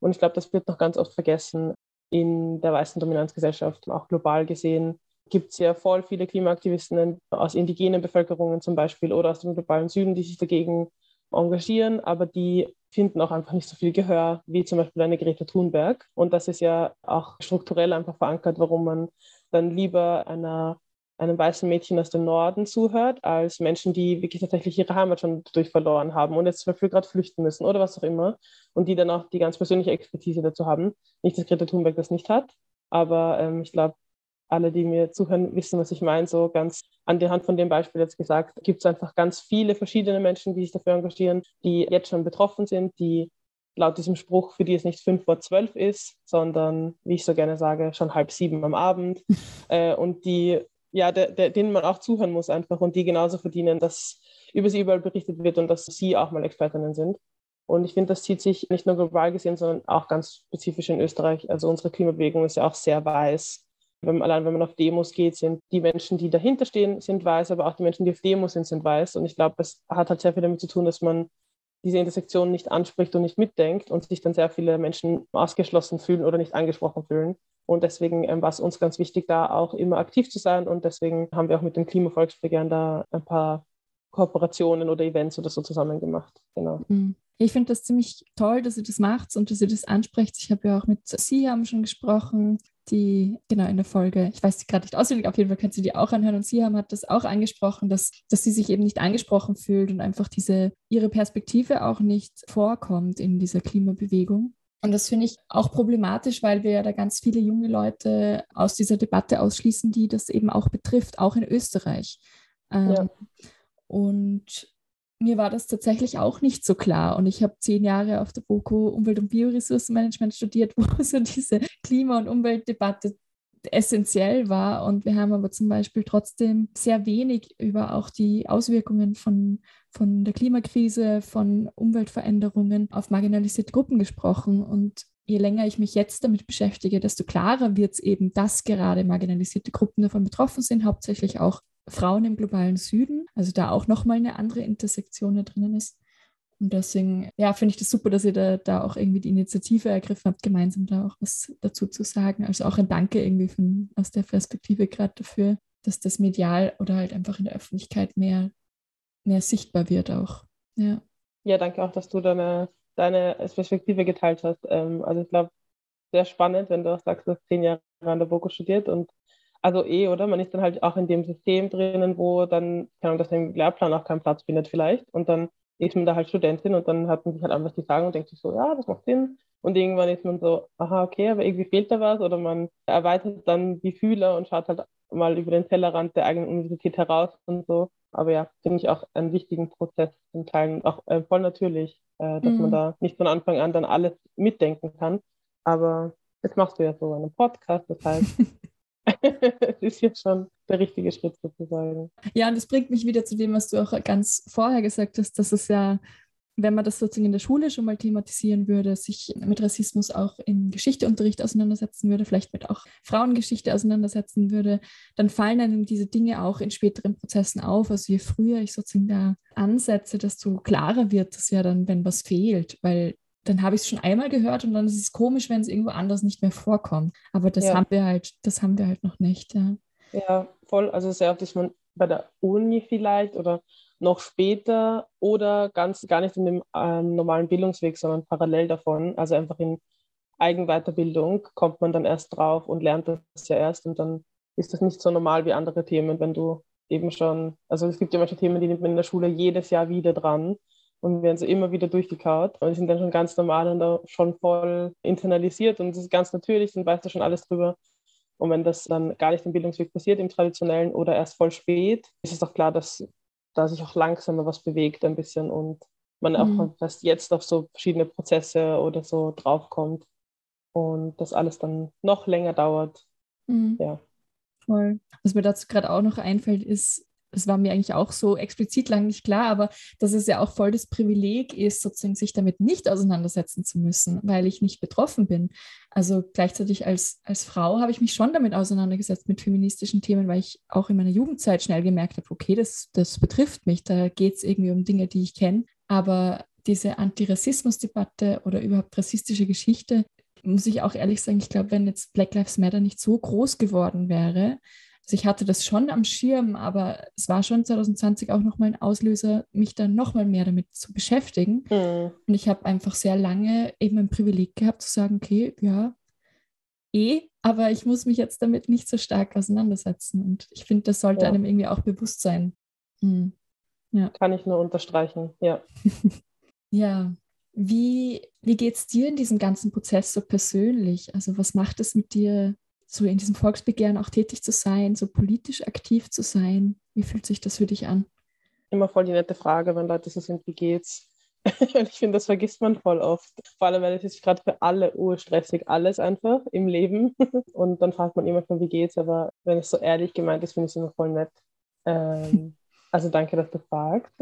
Und ich glaube, das wird noch ganz oft vergessen in der weißen Dominanzgesellschaft, auch global gesehen gibt es ja voll viele Klimaaktivisten aus indigenen Bevölkerungen zum Beispiel oder aus dem globalen Süden, die sich dagegen engagieren, aber die finden auch einfach nicht so viel Gehör wie zum Beispiel eine Greta Thunberg. Und das ist ja auch strukturell einfach verankert, warum man dann lieber einer, einem weißen Mädchen aus dem Norden zuhört, als Menschen, die wirklich tatsächlich ihre Heimat schon dadurch verloren haben und jetzt zum Beispiel gerade flüchten müssen oder was auch immer und die dann auch die ganz persönliche Expertise dazu haben. Nicht, dass Greta Thunberg das nicht hat, aber ähm, ich glaube, alle, die mir zuhören, wissen, was ich meine. So ganz an der Hand von dem Beispiel jetzt gesagt, gibt es einfach ganz viele verschiedene Menschen, die sich dafür engagieren, die jetzt schon betroffen sind, die laut diesem Spruch, für die es nicht fünf vor zwölf ist, sondern, wie ich so gerne sage, schon halb sieben am Abend <laughs> äh, und die, ja, de, de, denen man auch zuhören muss einfach und die genauso verdienen, dass über sie überall berichtet wird und dass sie auch mal Expertinnen sind. Und ich finde, das zieht sich nicht nur global gesehen, sondern auch ganz spezifisch in Österreich. Also unsere Klimabewegung ist ja auch sehr weiß wenn, allein wenn man auf Demos geht, sind die Menschen, die dahinter stehen, sind weiß, aber auch die Menschen, die auf Demos sind, sind weiß. Und ich glaube, das hat halt sehr viel damit zu tun, dass man diese Intersektion nicht anspricht und nicht mitdenkt und sich dann sehr viele Menschen ausgeschlossen fühlen oder nicht angesprochen fühlen. Und deswegen ähm, war es uns ganz wichtig, da auch immer aktiv zu sein. Und deswegen haben wir auch mit dem Klimavolksbegehren da ein paar Kooperationen oder Events oder so zusammen gemacht. Genau. Mhm. Ich finde das ziemlich toll, dass ihr das macht und dass ihr das ansprecht. Ich habe ja auch mit Siam schon gesprochen, die, genau, in der Folge, ich weiß sie gerade nicht auswendig, auf jeden Fall könnt ihr die auch anhören. Und Siam hat das auch angesprochen, dass, dass sie sich eben nicht angesprochen fühlt und einfach diese, ihre Perspektive auch nicht vorkommt in dieser Klimabewegung. Und das finde ich auch problematisch, weil wir ja da ganz viele junge Leute aus dieser Debatte ausschließen, die das eben auch betrifft, auch in Österreich. Ähm, ja. Und mir war das tatsächlich auch nicht so klar. Und ich habe zehn Jahre auf der BOKU Umwelt- und Bioressourcenmanagement studiert, <laughs> wo so diese Klima- und Umweltdebatte essentiell war. Und wir haben aber zum Beispiel trotzdem sehr wenig über auch die Auswirkungen von, von der Klimakrise, von Umweltveränderungen auf marginalisierte Gruppen gesprochen. Und je länger ich mich jetzt damit beschäftige, desto klarer wird es eben, dass gerade marginalisierte Gruppen davon betroffen sind, hauptsächlich auch Frauen im globalen Süden, also da auch nochmal eine andere Intersektion drinnen ist. Und deswegen, ja, finde ich das super, dass ihr da, da auch irgendwie die Initiative ergriffen habt, gemeinsam da auch was dazu zu sagen. Also auch ein Danke irgendwie von, aus der Perspektive gerade dafür, dass das medial oder halt einfach in der Öffentlichkeit mehr, mehr sichtbar wird auch. Ja. Ja, danke auch, dass du deine, deine Perspektive geteilt hast. Ähm, also ich glaube, sehr spannend, wenn du auch sagst, du hast zehn Jahre an der BOKU studiert und also eh, oder? Man ist dann halt auch in dem System drinnen, wo dann, keine Ahnung, dass im Lehrplan auch keinen Platz findet vielleicht. Und dann ist man da halt Studentin und dann hat man sich halt einfach die sagen und denkt sich so, ja, das macht Sinn. Und irgendwann ist man so, aha, okay, aber irgendwie fehlt da was oder man erweitert dann die Fühler und schaut halt mal über den Tellerrand der eigenen Universität heraus und so. Aber ja, finde ich auch einen wichtigen Prozess zum Teil, auch äh, voll natürlich, äh, dass mhm. man da nicht von Anfang an dann alles mitdenken kann. Aber jetzt machst du ja so einen Podcast, das heißt, <laughs> es <laughs> ist ja schon der richtige Schritt sozusagen. Ja, und das bringt mich wieder zu dem, was du auch ganz vorher gesagt hast, dass es ja, wenn man das sozusagen in der Schule schon mal thematisieren würde, sich mit Rassismus auch im Geschichteunterricht auseinandersetzen würde, vielleicht mit auch Frauengeschichte auseinandersetzen würde, dann fallen einem diese Dinge auch in späteren Prozessen auf. Also je früher ich sozusagen da ansetze, desto klarer wird es ja dann, wenn was fehlt, weil dann habe ich es schon einmal gehört und dann ist es komisch, wenn es irgendwo anders nicht mehr vorkommt. Aber das ja. haben wir halt, das haben wir halt noch nicht, ja. Ja, voll. Also sehr oft ist man bei der Uni vielleicht oder noch später oder ganz gar nicht in dem ähm, normalen Bildungsweg, sondern parallel davon. Also einfach in Eigenweiterbildung kommt man dann erst drauf und lernt das ja erst und dann ist das nicht so normal wie andere Themen, wenn du eben schon, also es gibt ja manche Themen, die nimmt man in der Schule jedes Jahr wieder dran und werden so immer wieder durchgekaut und sind dann schon ganz normal und schon voll internalisiert und es ist ganz natürlich, dann weißt du schon alles drüber. Und wenn das dann gar nicht im Bildungsweg passiert, im traditionellen oder erst voll spät, ist es doch klar, dass da sich auch langsamer was bewegt ein bisschen und man mhm. auch erst jetzt auf so verschiedene Prozesse oder so draufkommt und das alles dann noch länger dauert. Mhm. Ja. Voll. Was mir dazu gerade auch noch einfällt, ist, das war mir eigentlich auch so explizit lang nicht klar, aber dass es ja auch voll das Privileg ist, sozusagen sich damit nicht auseinandersetzen zu müssen, weil ich nicht betroffen bin. Also gleichzeitig als, als Frau habe ich mich schon damit auseinandergesetzt mit feministischen Themen, weil ich auch in meiner Jugendzeit schnell gemerkt habe, okay, das, das betrifft mich, da geht es irgendwie um Dinge, die ich kenne. Aber diese Antirassismusdebatte oder überhaupt rassistische Geschichte, muss ich auch ehrlich sagen, ich glaube, wenn jetzt Black Lives Matter nicht so groß geworden wäre, also ich hatte das schon am Schirm, aber es war schon 2020 auch nochmal ein Auslöser, mich dann nochmal mehr damit zu beschäftigen. Mhm. Und ich habe einfach sehr lange eben ein Privileg gehabt zu sagen, okay, ja, eh, aber ich muss mich jetzt damit nicht so stark auseinandersetzen. Und ich finde, das sollte ja. einem irgendwie auch bewusst sein. Mhm. Ja. Kann ich nur unterstreichen, ja. <laughs> ja. Wie, wie geht es dir in diesem ganzen Prozess so persönlich? Also was macht es mit dir, so in diesem Volksbegehren auch tätig zu sein, so politisch aktiv zu sein? Wie fühlt sich das für dich an? Immer voll die nette Frage, wenn Leute so sind, wie geht's? <laughs> ich finde, das vergisst man voll oft. Vor allem, weil es ist gerade für alle urstressig, alles einfach im Leben. <laughs> Und dann fragt man immer von, wie geht's? Aber wenn es so ehrlich gemeint ist, finde ich es immer voll nett. Ähm, <laughs> also danke, dass du fragst.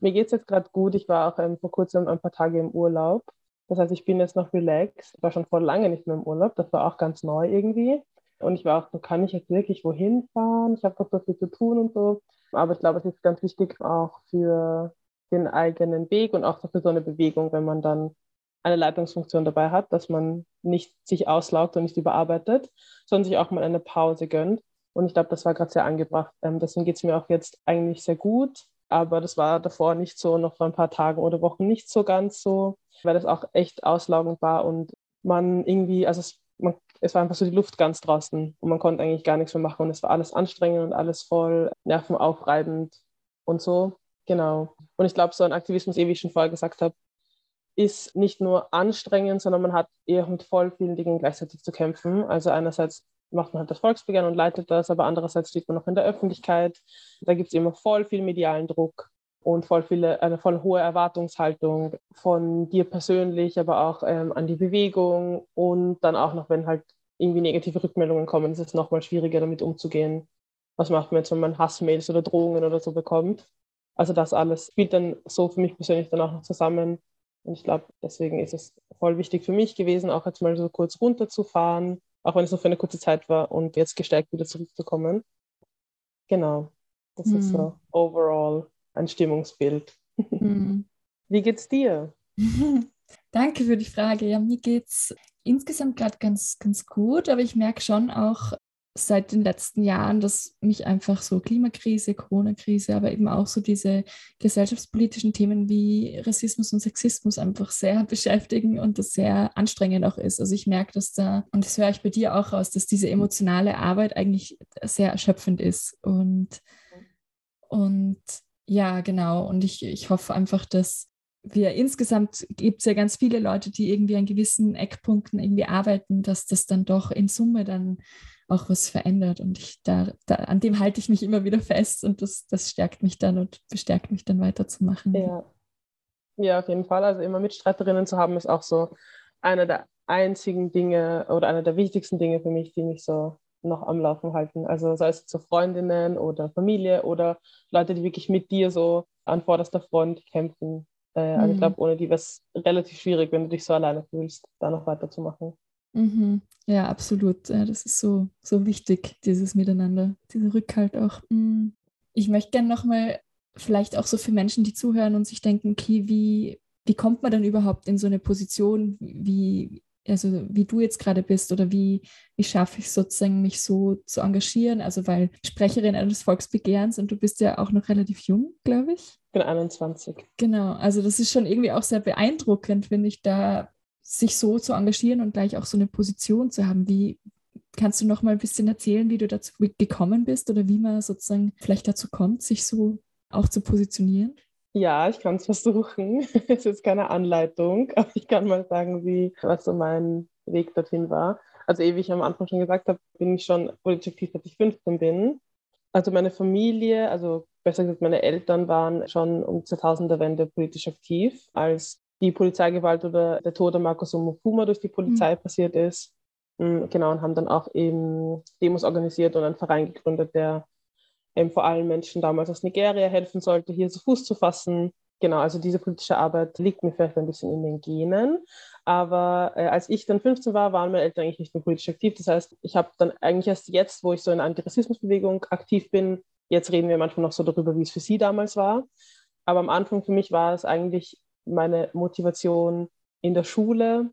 Mir geht es jetzt gerade gut. Ich war auch ähm, vor kurzem ein paar Tage im Urlaub das heißt, ich bin jetzt noch relaxed. War schon vor lange nicht mehr im Urlaub. Das war auch ganz neu irgendwie. Und ich war auch so, kann ich jetzt wirklich wohin fahren? Ich habe doch so viel zu tun und so. Aber ich glaube, es ist ganz wichtig auch für den eigenen Weg und auch für so eine Bewegung, wenn man dann eine Leitungsfunktion dabei hat, dass man nicht sich auslaugt und nicht überarbeitet, sondern sich auch mal eine Pause gönnt. Und ich glaube, das war gerade sehr angebracht. Ähm, deswegen geht es mir auch jetzt eigentlich sehr gut. Aber das war davor nicht so, noch vor ein paar Tagen oder Wochen nicht so ganz so weil das auch echt auslaugend war und man irgendwie, also es, man, es war einfach so die Luft ganz draußen und man konnte eigentlich gar nichts mehr machen und es war alles anstrengend und alles voll nervenaufreibend und so. Genau. Und ich glaube, so ein Aktivismus, wie ich schon vorher gesagt habe, ist nicht nur anstrengend, sondern man hat eher mit voll vielen Dingen gleichzeitig zu kämpfen. Also einerseits macht man halt das Volksbegehren und leitet das, aber andererseits steht man noch in der Öffentlichkeit. Da gibt es immer voll viel medialen Druck und voll viele, eine voll hohe Erwartungshaltung von dir persönlich, aber auch ähm, an die Bewegung und dann auch noch, wenn halt irgendwie negative Rückmeldungen kommen, ist es nochmal schwieriger damit umzugehen. Was macht man jetzt, wenn man Hassmails oder Drohungen oder so bekommt? Also das alles spielt dann so für mich persönlich dann auch noch zusammen. Und ich glaube, deswegen ist es voll wichtig für mich gewesen, auch jetzt mal so kurz runterzufahren, auch wenn es nur für eine kurze Zeit war und jetzt gestärkt wieder zurückzukommen. Genau. Das mhm. ist so overall ein Stimmungsbild. Mhm. <laughs> Wie geht's dir? <laughs> Danke für die Frage. Ja, mir geht's insgesamt gerade ganz, ganz gut, aber ich merke schon auch seit den letzten Jahren, dass mich einfach so Klimakrise, Corona-Krise, aber eben auch so diese gesellschaftspolitischen Themen wie Rassismus und Sexismus einfach sehr <laughs> beschäftigen und das sehr anstrengend auch ist. Also ich merke, dass da, und das höre ich bei dir auch raus, dass diese emotionale Arbeit eigentlich sehr erschöpfend ist. Und, und ja, genau. Und ich, ich hoffe einfach, dass wir insgesamt gibt es ja ganz viele Leute, die irgendwie an gewissen Eckpunkten irgendwie arbeiten, dass das dann doch in Summe dann auch was verändert. Und ich da, da an dem halte ich mich immer wieder fest und das, das stärkt mich dann und bestärkt mich dann weiterzumachen. Ja. ja, auf jeden Fall. Also immer Mitstreiterinnen zu haben, ist auch so einer der einzigen Dinge oder einer der wichtigsten Dinge für mich, die mich so noch am Laufen halten. Also sei es zu Freundinnen oder Familie oder Leute, die wirklich mit dir so an vorderster Front kämpfen. Äh, also mhm. ich glaube, ohne die wäre es relativ schwierig, wenn du dich so alleine fühlst, da noch weiterzumachen. Mhm. Ja, absolut. Das ist so, so wichtig, dieses Miteinander, dieser Rückhalt auch. Mm. Ich möchte gerne nochmal, vielleicht auch so für Menschen, die zuhören und sich denken, okay, wie, wie kommt man dann überhaupt in so eine Position, wie, also wie du jetzt gerade bist oder wie, wie schaffe ich sozusagen, mich so zu engagieren? Also weil Sprecherin eines Volksbegehrens und du bist ja auch noch relativ jung, glaube ich. Ich bin 21. Genau, also das ist schon irgendwie auch sehr beeindruckend, finde ich, da sich so zu engagieren und gleich auch so eine Position zu haben. Wie kannst du noch mal ein bisschen erzählen, wie du dazu gekommen bist oder wie man sozusagen vielleicht dazu kommt, sich so auch zu positionieren? Ja, ich kann es versuchen. <laughs> es ist keine Anleitung, <laughs> aber ich kann mal sagen, wie, was so mein Weg dorthin war. Also, wie ich am Anfang schon gesagt habe, bin ich schon politisch aktiv, seit ich 15 bin. Also meine Familie, also besser gesagt meine Eltern waren schon um 2000er Wende politisch aktiv, als die Polizeigewalt oder der Tod an Markus Omofuma durch die Polizei mhm. passiert ist. Mm, genau, und haben dann auch eben Demos organisiert und einen Verein gegründet, der eben vor allem Menschen damals aus Nigeria helfen sollte, hier zu Fuß zu fassen. Genau, also diese politische Arbeit liegt mir vielleicht ein bisschen in den Genen. Aber äh, als ich dann 15 war, waren meine Eltern eigentlich nicht mehr politisch aktiv. Das heißt, ich habe dann eigentlich erst jetzt, wo ich so in der Antirassismusbewegung aktiv bin, jetzt reden wir manchmal noch so darüber, wie es für sie damals war. Aber am Anfang für mich war es eigentlich meine Motivation in der Schule,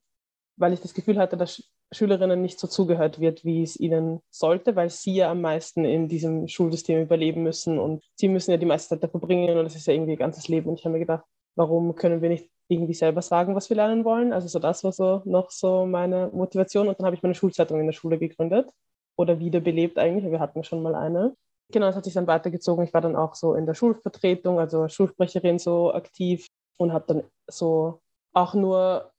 weil ich das Gefühl hatte, dass Schülerinnen nicht so zugehört wird, wie es ihnen sollte, weil sie ja am meisten in diesem Schulsystem überleben müssen und sie müssen ja die meiste Zeit da verbringen und das ist ja irgendwie ihr ganzes Leben. Und ich habe mir gedacht, warum können wir nicht irgendwie selber sagen, was wir lernen wollen? Also so das war so noch so meine Motivation und dann habe ich meine Schulzeitung in der Schule gegründet oder wiederbelebt eigentlich. Wir hatten schon mal eine. Genau, das hat sich dann weitergezogen. Ich war dann auch so in der Schulvertretung, also Schulsprecherin so aktiv und habe dann so auch nur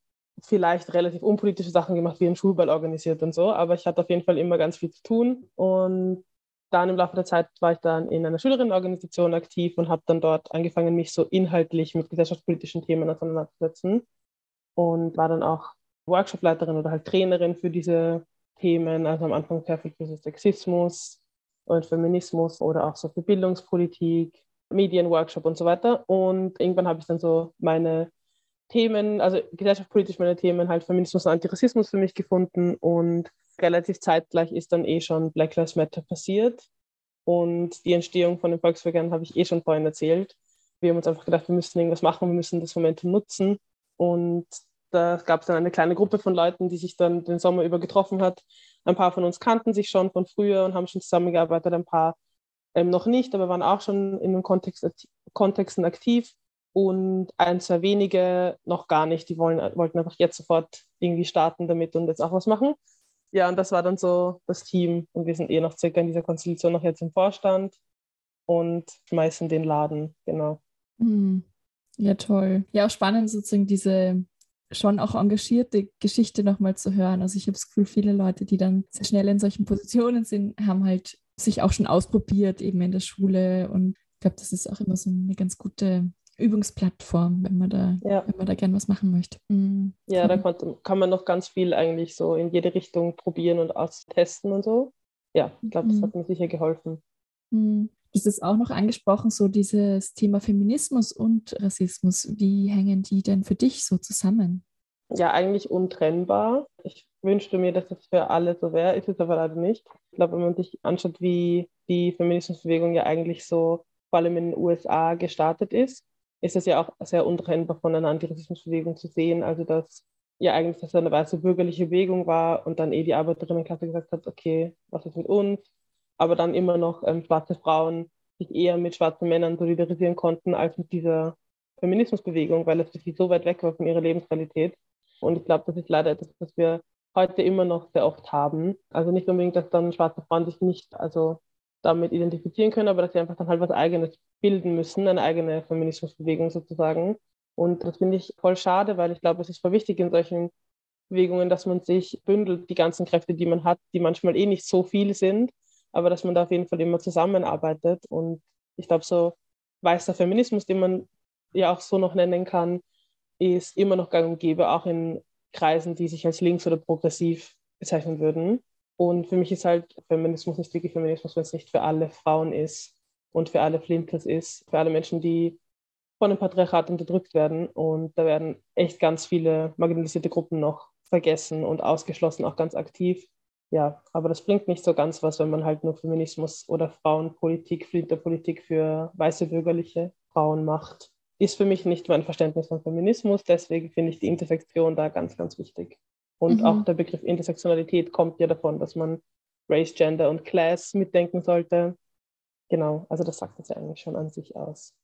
vielleicht relativ unpolitische Sachen gemacht, wie einen Schulball organisiert und so. Aber ich hatte auf jeden Fall immer ganz viel zu tun. Und dann im Laufe der Zeit war ich dann in einer Schülerinnenorganisation aktiv und habe dann dort angefangen, mich so inhaltlich mit gesellschaftspolitischen Themen auseinanderzusetzen. Und war dann auch Workshopleiterin oder halt Trainerin für diese Themen. Also am Anfang sehr viel für Sexismus und Feminismus oder auch so für Bildungspolitik Medienworkshop und so weiter. Und irgendwann habe ich dann so meine Themen, also gesellschaftspolitisch meine Themen, halt Feminismus und Antirassismus für mich gefunden. Und relativ zeitgleich ist dann eh schon Black Lives Matter passiert. Und die Entstehung von den Volkswagen habe ich eh schon vorhin erzählt. Wir haben uns einfach gedacht, wir müssen irgendwas machen, wir müssen das Momentum nutzen. Und da gab es dann eine kleine Gruppe von Leuten, die sich dann den Sommer über getroffen hat. Ein paar von uns kannten sich schon von früher und haben schon zusammengearbeitet. Ein paar ähm, noch nicht, aber waren auch schon in den Kontext, Kontexten aktiv und ein, zwei wenige noch gar nicht. Die wollen, wollten einfach jetzt sofort irgendwie starten damit und jetzt auch was machen. Ja, und das war dann so das Team und wir sind eh noch circa in dieser Konstellation noch jetzt im Vorstand und schmeißen den Laden, genau. Hm. Ja, toll. Ja, auch spannend sozusagen diese schon auch engagierte Geschichte nochmal zu hören. Also ich habe das Gefühl, viele Leute, die dann sehr schnell in solchen Positionen sind, haben halt sich auch schon ausprobiert, eben in der Schule. Und ich glaube, das ist auch immer so eine ganz gute Übungsplattform, wenn man da, ja. wenn man da gern was machen möchte. Mhm. Ja, da kann, kann man noch ganz viel eigentlich so in jede Richtung probieren und austesten und so. Ja, ich glaube, das mhm. hat mir sicher geholfen. Mhm. Du hast es auch noch angesprochen, so dieses Thema Feminismus und Rassismus. Wie hängen die denn für dich so zusammen? Ja, eigentlich untrennbar. Ich wünschte mir, dass das für alle so wäre, ist es aber leider nicht. Ich glaube, wenn man sich anschaut, wie die Feminismusbewegung ja eigentlich so vor allem in den USA gestartet ist, ist es ja auch sehr untrennbar von einer Antirassismusbewegung zu sehen. Also dass ja eigentlich das eine weiße bürgerliche Bewegung war und dann eh die Arbeiterinnenklasse gesagt hat, okay, was ist mit uns? Aber dann immer noch ähm, schwarze Frauen sich eher mit schwarzen Männern solidarisieren konnten als mit dieser Feminismusbewegung, weil es für sie so weit weg war von ihrer Lebensrealität. Und ich glaube, das ist leider etwas, was wir heute immer noch sehr oft haben. Also nicht unbedingt, dass dann schwarze Frauen sich nicht also damit identifizieren können, aber dass sie einfach dann halt was Eigenes bilden müssen, eine eigene Feminismusbewegung sozusagen. Und das finde ich voll schade, weil ich glaube, es ist voll wichtig in solchen Bewegungen, dass man sich bündelt, die ganzen Kräfte, die man hat, die manchmal eh nicht so viel sind, aber dass man da auf jeden Fall immer zusammenarbeitet. Und ich glaube, so weißer Feminismus, den man ja auch so noch nennen kann, ist immer noch gang und gäbe, auch in Kreisen, die sich als links oder progressiv bezeichnen würden. Und für mich ist halt Feminismus nicht wirklich Feminismus, wenn es nicht für alle Frauen ist und für alle Flinters ist, für alle Menschen, die von dem Patriarchat unterdrückt werden. Und da werden echt ganz viele marginalisierte Gruppen noch vergessen und ausgeschlossen, auch ganz aktiv. Ja, aber das bringt nicht so ganz was, wenn man halt nur Feminismus oder Frauenpolitik, Flinterpolitik für weiße bürgerliche Frauen macht. Ist für mich nicht mein Verständnis von Feminismus. Deswegen finde ich die Intersektion da ganz, ganz wichtig. Und mhm. auch der Begriff Intersektionalität kommt ja davon, dass man Race, Gender und Class mitdenken sollte. Genau, also das sagt es ja eigentlich schon an sich aus.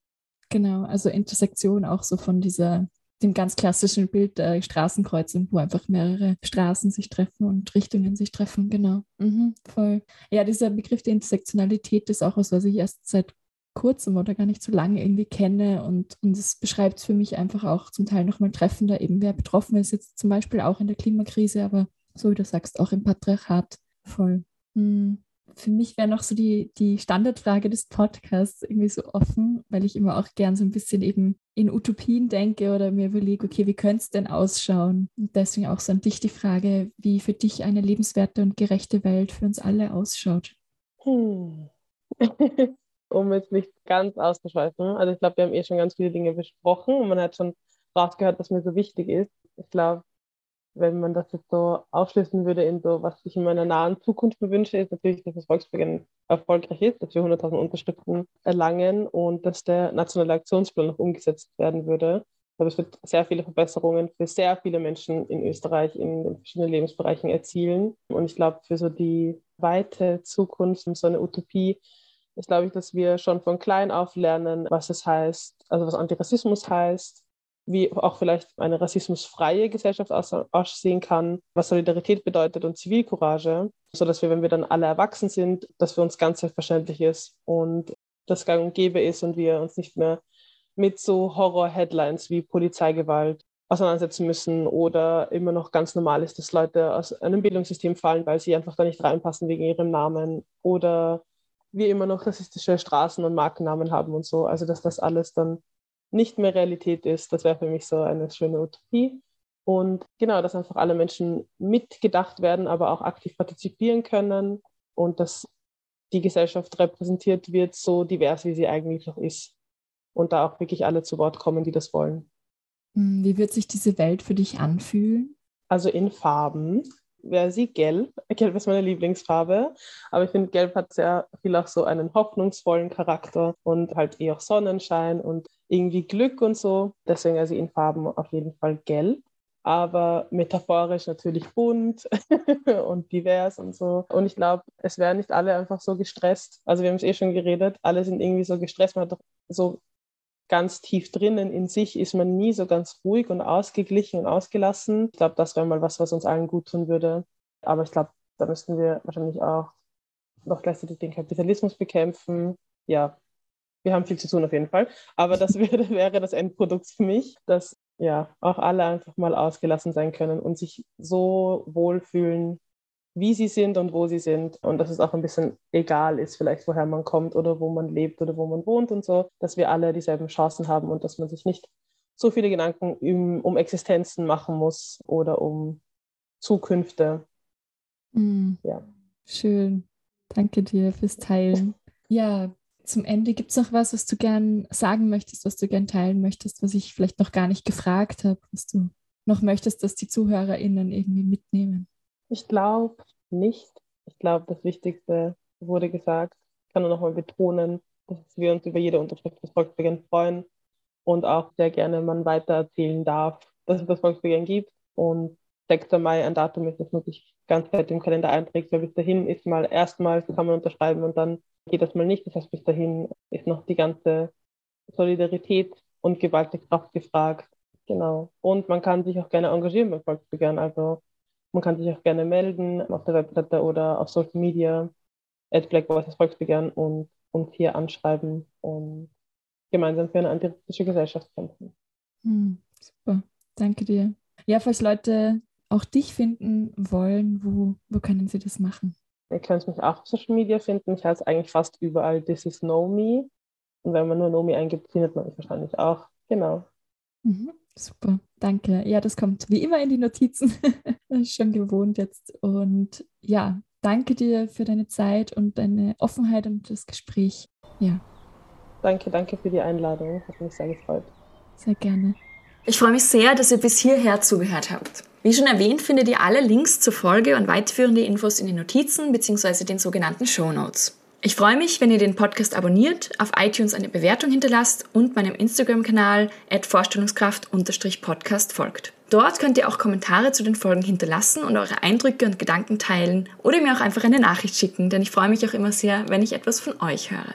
Genau, also Intersektion auch so von dieser, dem ganz klassischen Bild der Straßenkreuzung, wo einfach mehrere Straßen sich treffen und Richtungen sich treffen, genau. Mhm, voll. Ja, dieser Begriff der Intersektionalität ist auch was, was ich erst seit kurzem oder gar nicht so lange irgendwie kenne. Und, und es beschreibt für mich einfach auch zum Teil nochmal treffender, eben wer betroffen ist, jetzt zum Beispiel auch in der Klimakrise, aber so wie du sagst, auch im Patriarchat voll. Hm. Für mich wäre noch so die, die Standardfrage des Podcasts irgendwie so offen, weil ich immer auch gern so ein bisschen eben in Utopien denke oder mir überlege, okay, wie könnte es denn ausschauen? Und deswegen auch so an dich die Frage, wie für dich eine lebenswerte und gerechte Welt für uns alle ausschaut. Hm. <laughs> um jetzt nicht ganz auszuschweifen. Also ich glaube, wir haben eh schon ganz viele Dinge besprochen und man hat schon rausgehört, was mir so wichtig ist. Ich glaube, wenn man das jetzt so aufschließen würde in so, was ich in meiner nahen Zukunft mir wünsche, ist natürlich, dass das Volksbegehren erfolgreich ist, dass wir 100.000 Unterschriften erlangen und dass der nationale Aktionsplan noch umgesetzt werden würde. Glaube, es wird sehr viele Verbesserungen für sehr viele Menschen in Österreich in den verschiedenen Lebensbereichen erzielen. Und ich glaube, für so die weite Zukunft, so eine Utopie, ist, glaube ich, dass wir schon von klein auf lernen, was es heißt, also was Antirassismus heißt, wie auch vielleicht eine rassismusfreie Gesellschaft aussehen kann, was Solidarität bedeutet und Zivilcourage, sodass wir, wenn wir dann alle erwachsen sind, dass für uns ganz selbstverständlich ist und das gang und gäbe ist und wir uns nicht mehr mit so Horror-Headlines wie Polizeigewalt auseinandersetzen müssen oder immer noch ganz normal ist, dass Leute aus einem Bildungssystem fallen, weil sie einfach da nicht reinpassen wegen ihrem Namen oder wir immer noch rassistische Straßen und Markennamen haben und so. Also dass das alles dann nicht mehr Realität ist, das wäre für mich so eine schöne Utopie. Und genau, dass einfach alle Menschen mitgedacht werden, aber auch aktiv partizipieren können und dass die Gesellschaft repräsentiert wird, so divers, wie sie eigentlich noch ist. Und da auch wirklich alle zu Wort kommen, die das wollen. Hm, wie wird sich diese Welt für dich anfühlen? Also in Farben wäre sie gelb. Gelb ist meine Lieblingsfarbe, aber ich finde, gelb hat sehr viel auch so einen hoffnungsvollen Charakter und halt eh auch Sonnenschein und irgendwie Glück und so. Deswegen also in Farben auf jeden Fall gelb aber metaphorisch natürlich bunt <laughs> und divers und so. Und ich glaube, es wären nicht alle einfach so gestresst. Also wir haben es eh schon geredet, alle sind irgendwie so gestresst. Man hat doch so ganz tief drinnen in sich ist man nie so ganz ruhig und ausgeglichen und ausgelassen. Ich glaube, das wäre mal was, was uns allen gut tun würde. Aber ich glaube, da müssten wir wahrscheinlich auch noch gleichzeitig den Kapitalismus bekämpfen. Ja, wir haben viel zu tun auf jeden Fall. Aber das <laughs> wäre, wäre das Endprodukt für mich, dass ja auch alle einfach mal ausgelassen sein können und sich so wohlfühlen, wie sie sind und wo sie sind und dass es auch ein bisschen egal ist, vielleicht woher man kommt oder wo man lebt oder wo man wohnt und so, dass wir alle dieselben Chancen haben und dass man sich nicht so viele Gedanken um, um Existenzen machen muss oder um Zukünfte. Mm. Ja. Schön. Danke dir fürs Teilen. Ja, zum Ende gibt es noch was, was du gern sagen möchtest, was du gern teilen möchtest, was ich vielleicht noch gar nicht gefragt habe, was du noch möchtest, dass die ZuhörerInnen irgendwie mitnehmen? Ich glaube nicht. Ich glaube, das Wichtigste wurde gesagt. kann nur nochmal betonen, dass wir uns über jede Unterschrift des Volksbegehren freuen und auch sehr gerne man weitererzählen darf, dass es das Volksbegehren gibt. Und 6. Mai ein Datum ist, das man sich ganz fett im Kalender einträgt, weil bis dahin ist mal erstmals kann man unterschreiben und dann geht das mal nicht. Das heißt, bis dahin ist noch die ganze Solidarität und gewaltige Kraft gefragt. Genau. Und man kann sich auch gerne engagieren beim Volksbegehren. Also man kann sich auch gerne melden auf der Webseite oder auf Social Media at Black Voices Volksbegehren und uns hier anschreiben und gemeinsam für eine antirassistische Gesellschaft kämpfen. Hm, super, danke dir. Ja, falls Leute auch dich finden wollen, wo, wo können sie das machen? Ihr könnt mich auch auf Social Media finden. Ich heiße eigentlich fast überall This is Know Me. Und wenn man nur Nomi eingibt, findet man mich wahrscheinlich auch. Genau. Mhm, super, danke. Ja, das kommt wie immer in die Notizen. <laughs> Schon gewohnt jetzt. Und ja, danke dir für deine Zeit und deine Offenheit und das Gespräch. Ja. Danke, danke für die Einladung. Hat mich sehr gefreut. Sehr gerne. Ich freue mich sehr, dass ihr bis hierher zugehört habt. Wie schon erwähnt, findet ihr alle Links zur Folge und weiterführende Infos in den Notizen bzw. den sogenannten Show Notes. Ich freue mich, wenn ihr den Podcast abonniert, auf iTunes eine Bewertung hinterlasst und meinem Instagram-Kanal vorstellungskraft-podcast folgt. Dort könnt ihr auch Kommentare zu den Folgen hinterlassen und eure Eindrücke und Gedanken teilen oder mir auch einfach eine Nachricht schicken, denn ich freue mich auch immer sehr, wenn ich etwas von euch höre.